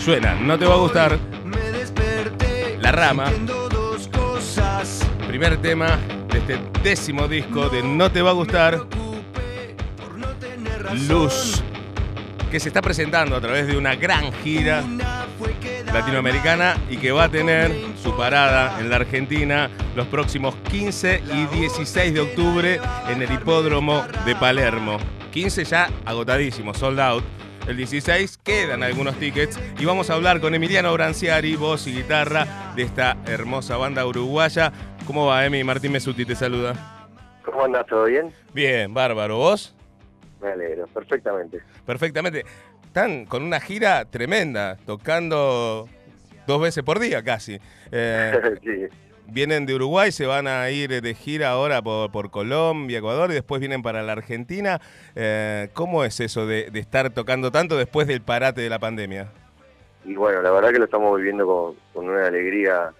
Suena, no te va a gustar. La rama. Primer tema de este décimo disco de No te va a gustar. Luz. Que se está presentando a través de una gran gira latinoamericana y que va a tener su parada en la Argentina los próximos 15 y 16 de octubre en el hipódromo de Palermo. 15 ya agotadísimo, sold out. El 16 quedan algunos tickets y vamos a hablar con Emiliano Branciari, voz y guitarra de esta hermosa banda uruguaya. ¿Cómo va, Emi? Martín Mesuti te saluda. ¿Cómo andas? ¿Todo bien? Bien, bárbaro. ¿Vos? Me alegro, perfectamente. Perfectamente. Están con una gira tremenda, tocando dos veces por día casi. Eh, sí. Vienen de Uruguay, se van a ir de gira ahora por, por Colombia, Ecuador y después vienen para la Argentina. Eh, ¿Cómo es eso de, de estar tocando tanto después del parate de la pandemia? Y bueno, la verdad que lo estamos viviendo con, con una alegría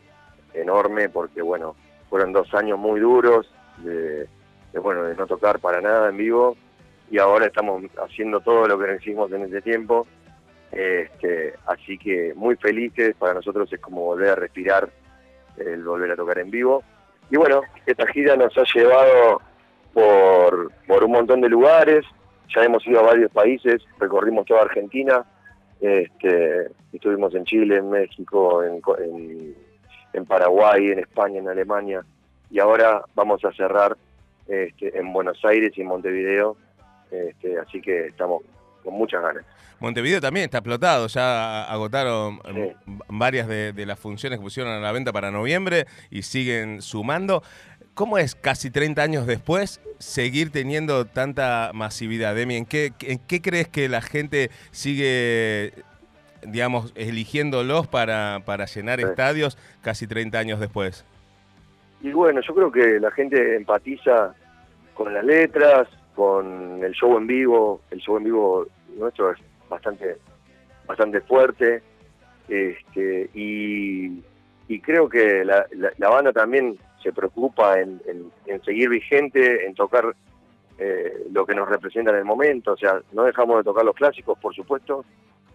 enorme porque bueno, fueron dos años muy duros de, bueno, de no tocar para nada en vivo y ahora estamos haciendo todo lo que hicimos en ese tiempo. Este, así que muy felices, para nosotros es como volver a respirar el volver a tocar en vivo. Y bueno, esta gira nos ha llevado por, por un montón de lugares, ya hemos ido a varios países, recorrimos toda Argentina, este, estuvimos en Chile, en México, en, en, en, Paraguay, en España, en Alemania, y ahora vamos a cerrar este, en Buenos Aires y en Montevideo, este, así que estamos con muchas ganas. Montevideo también está explotado, ya agotaron sí. varias de, de, las funciones que pusieron a la venta para noviembre y siguen sumando. ¿Cómo es casi 30 años después seguir teniendo tanta masividad? Demi, ¿en qué, ¿en qué crees que la gente sigue, digamos, eligiéndolos para, para llenar sí. estadios casi 30 años después? Y bueno, yo creo que la gente empatiza con las letras, con el show en vivo, el show en vivo nuestro es bastante bastante fuerte este y, creo que la, banda también se preocupa en seguir vigente, en tocar eh, lo que nos representa en el momento, o sea, no dejamos de tocar los clásicos, por supuesto,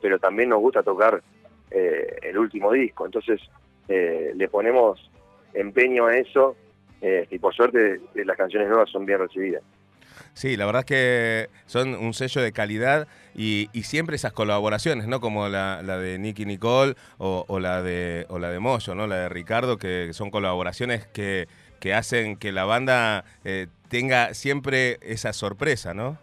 pero también nos gusta tocar eh, el último disco, entonces eh, le ponemos empeño a eso y por suerte las canciones nuevas son bien recibidas. Sí, la verdad es que son un sello de calidad y, y siempre esas colaboraciones, ¿no? Como la, la de Nicky Nicole o, o, la de o la de Moyo, ¿no? La de Ricardo, que son colaboraciones que, que hacen que la banda eh, tenga siempre esa sorpresa, ¿no?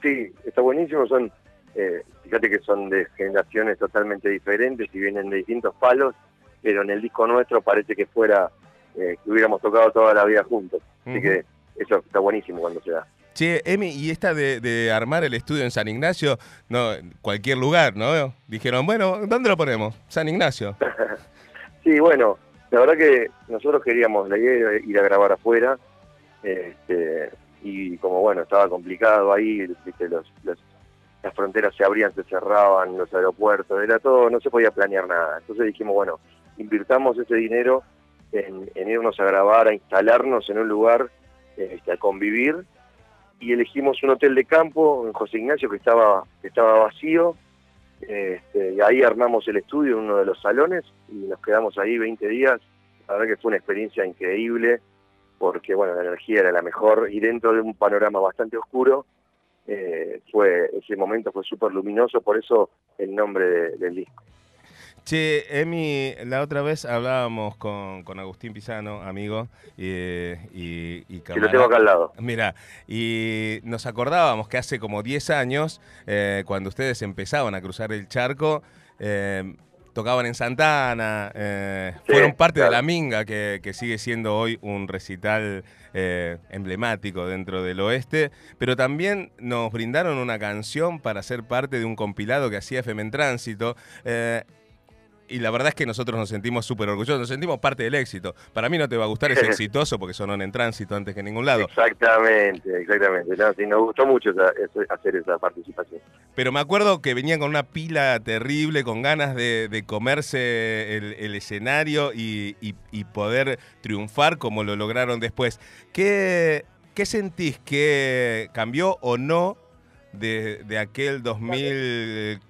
Sí, está buenísimo. Son, eh, fíjate que son de generaciones totalmente diferentes y vienen de distintos palos, pero en el disco nuestro parece que fuera eh, que hubiéramos tocado toda la vida juntos. Así uh -huh. que eso está buenísimo cuando se da. Che, Emi, y esta de, de, armar el estudio en San Ignacio, no, cualquier lugar, ¿no? Dijeron, bueno, ¿dónde lo ponemos? San Ignacio. sí, bueno, la verdad que nosotros queríamos, la idea era ir a grabar afuera, este, y como bueno, estaba complicado ahí. Los, los, las fronteras se abrían, se cerraban, los aeropuertos, era todo, no se podía planear nada. Entonces dijimos, bueno, invirtamos ese dinero en, en irnos a grabar, a instalarnos en un lugar este, a convivir y elegimos un hotel de campo en José Ignacio que estaba, que estaba vacío este, y ahí armamos el estudio en uno de los salones y nos quedamos ahí 20 días. La verdad que fue una experiencia increíble porque bueno, la energía era la mejor y dentro de un panorama bastante oscuro eh, fue ese momento fue súper luminoso, por eso el nombre de, del disco. Che, Emi, la otra vez hablábamos con, con Agustín Pisano, amigo, y, y, lo tengo acá al lado. Mira, y nos acordábamos que hace como 10 años, eh, cuando ustedes empezaban a cruzar el charco, eh, tocaban en Santana, eh, sí, fueron parte claro. de la Minga, que, que, sigue siendo hoy un recital eh, emblemático dentro del oeste, pero también nos brindaron una canción para ser parte de un compilado que hacía FM en Tránsito. Eh, y la verdad es que nosotros nos sentimos súper orgullosos, nos sentimos parte del éxito. Para mí no te va a gustar, es exitoso porque sonó en tránsito antes que en ningún lado. Exactamente, exactamente. No, sí, nos gustó mucho esa, esa, hacer esa participación. Pero me acuerdo que venían con una pila terrible, con ganas de, de comerse el, el escenario y, y, y, poder triunfar como lo lograron después. ¿Qué, qué sentís que cambió o no de, de aquel 2000?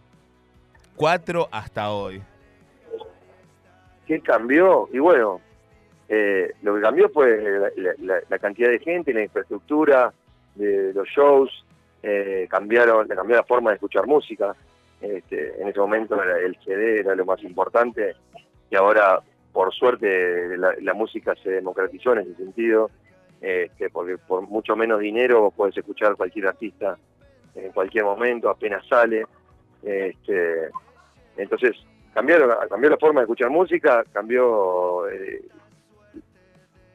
2004 hasta hoy? ¿Qué cambió? Y bueno, eh, lo que cambió fue la, cantidad de gente, la infraestructura, de los shows, eh, cambiaron, cambió la forma de escuchar música. Este, en ese momento el CD era lo más importante y ahora, por suerte, la, música se democratizó en ese sentido, este, porque por mucho menos dinero puedes escuchar cualquier artista en cualquier momento, apenas sale. Este, entonces, cambiaron, cambió la forma de escuchar música, cambió eh,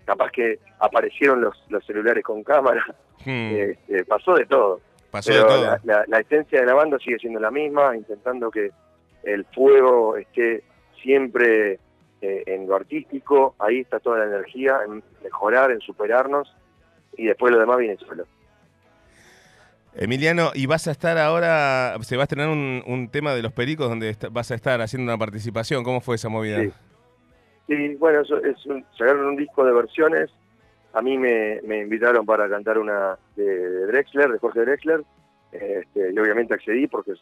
capaz que aparecieron los, los celulares con cámara, hmm. este, pasó de todo. Pasó de todo. La, esencia de la banda sigue siendo la misma, intentando que el fuego esté siempre eh, en lo artístico, ahí está toda la energía, en mejorar, en superarnos, y después lo demás viene solo. Emiliano, y vas a estar ahora, se va a estrenar un, tema de los pericos donde vas a estar haciendo una participación. ¿Cómo fue esa movida? Sí, bueno, es, un, sacaron un disco de versiones. A mí me, invitaron para cantar una de, Drexler, de Jorge Drexler. Este, y obviamente accedí porque es,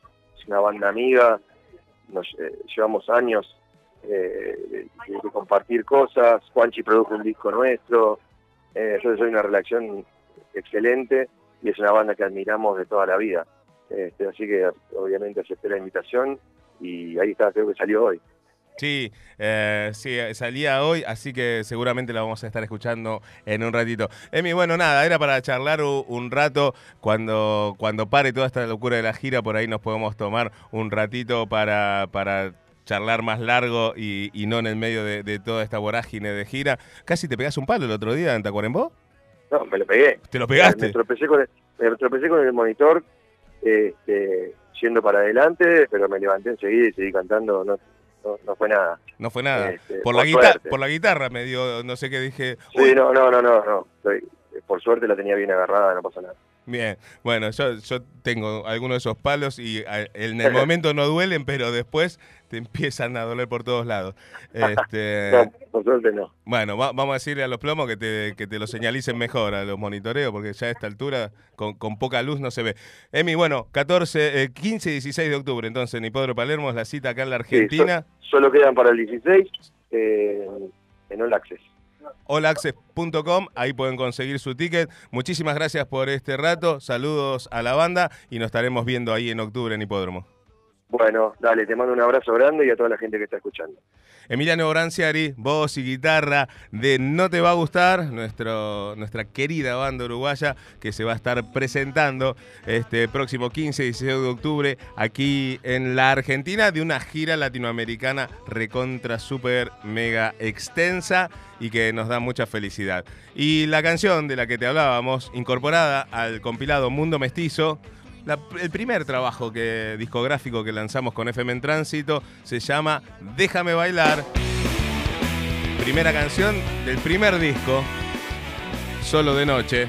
una banda amiga. Eh, llevamos años eh, de, compartir cosas. Juanchi produjo un disco nuestro. Eh, yo soy una relación excelente y es una banda que admiramos de toda la vida. Este, así que obviamente acepté la invitación y ahí está, creo que salió hoy. Sí, eh, sí, salía hoy, así que seguramente la vamos a estar escuchando en un ratito. Emi, bueno, nada, era para charlar un rato. Cuando, cuando pare toda esta locura de la gira, por ahí nos podemos tomar un ratito para, para charlar más largo y, no en el medio de, toda esta vorágine de gira. Casi te pegas un palo el otro día en Tacuarembó. No, me lo pegué. ¿Te lo pegaste? Me tropecé con el, tropecé con el monitor, este, yendo para adelante, pero me levanté enseguida y seguí cantando. No, no, fue nada. No fue nada. Este, por, la guitarra, por la guitarra me dio, no sé qué dije. Sí, no, no, no, no. no. por suerte la tenía bien agarrada, no pasa nada. Bien, bueno, yo, yo tengo algunos de esos palos y en el momento no duelen, pero después te empiezan a doler por todos lados. Este, no, por suerte no. Bueno, vamos a decirle a los plomos que te, que te lo señalicen mejor a los monitoreos, porque ya a esta altura con, con poca luz no se ve. Emi, bueno, 14, 15 y 16 de octubre, entonces en Hipódromo Palermo es la cita acá en la Argentina. solo quedan para el 16 eh, en All Access allAccess.com, ahí pueden conseguir su ticket. Muchísimas gracias por este rato, saludos a la banda y nos estaremos viendo ahí en octubre en Hipódromo. Bueno, dale, te mando un abrazo grande y a toda la gente que está escuchando. Emiliano Branciari, voz y guitarra de No Te Va a Gustar, nuestra querida banda uruguaya que se va a estar presentando este próximo 15 y 16 de octubre aquí en la Argentina de una gira latinoamericana recontra super mega extensa y que nos da mucha felicidad. Y la canción de la que te hablábamos, incorporada al compilado Mundo Mestizo, el primer trabajo que, discográfico que lanzamos con FM en Tránsito se llama Déjame bailar. Primera canción del primer disco, solo de noche,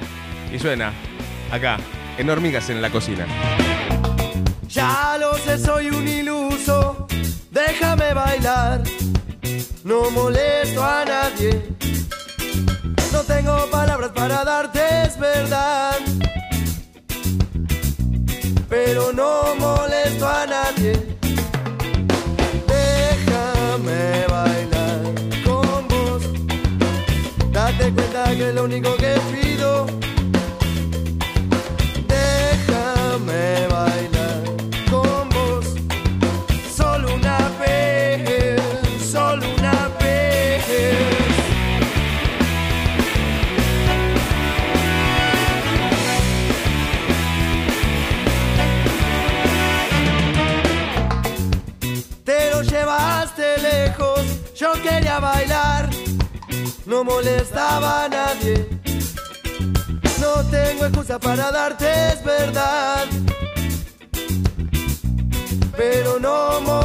y suena acá, en Hormigas en la cocina. Ya lo sé, soy un iluso, déjame bailar, no molesto a nadie, no tengo palabras para darte, es verdad pero no molesto a nadie. Déjame bailar con vos. Date cuenta que es lo único que pido. No molestaba a nadie. No tengo excusa para darte, es verdad. Pero no molesto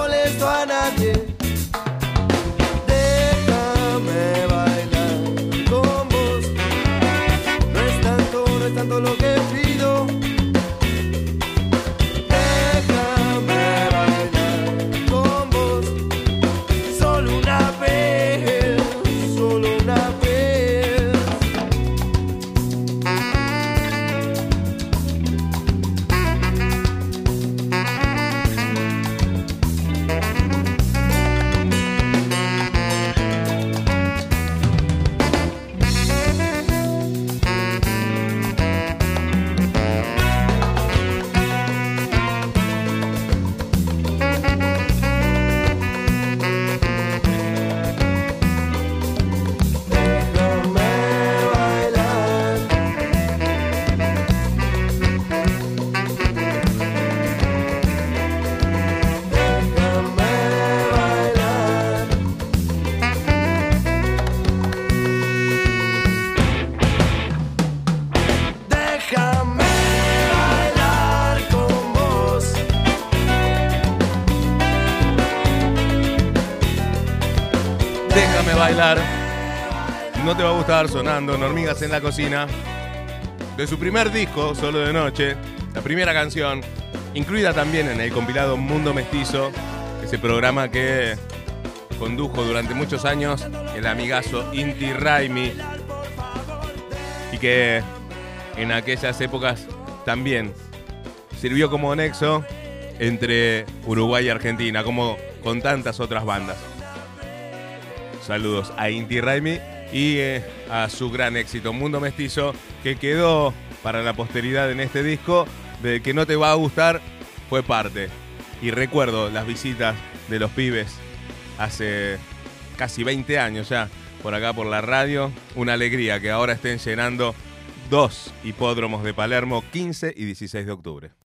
bailar. No te va a gustar sonando Hormigas en la cocina. De su primer disco, Solo de Noche, la primera canción, incluida también en el compilado Mundo Mestizo, ese programa que condujo durante muchos años el amigazo Inti Raimi y que en aquellas épocas también sirvió como nexo entre Uruguay y Argentina, como con tantas otras bandas. Saludos a Inti Raimi y eh, a su gran éxito Mundo Mestizo, que quedó para la posteridad en este disco, de que no te va a gustar, fue parte. Y recuerdo las visitas de los pibes hace casi 20 años ya, por acá por la radio. Una alegría que ahora estén llenando dos hipódromos de Palermo, 15 y 16 de octubre.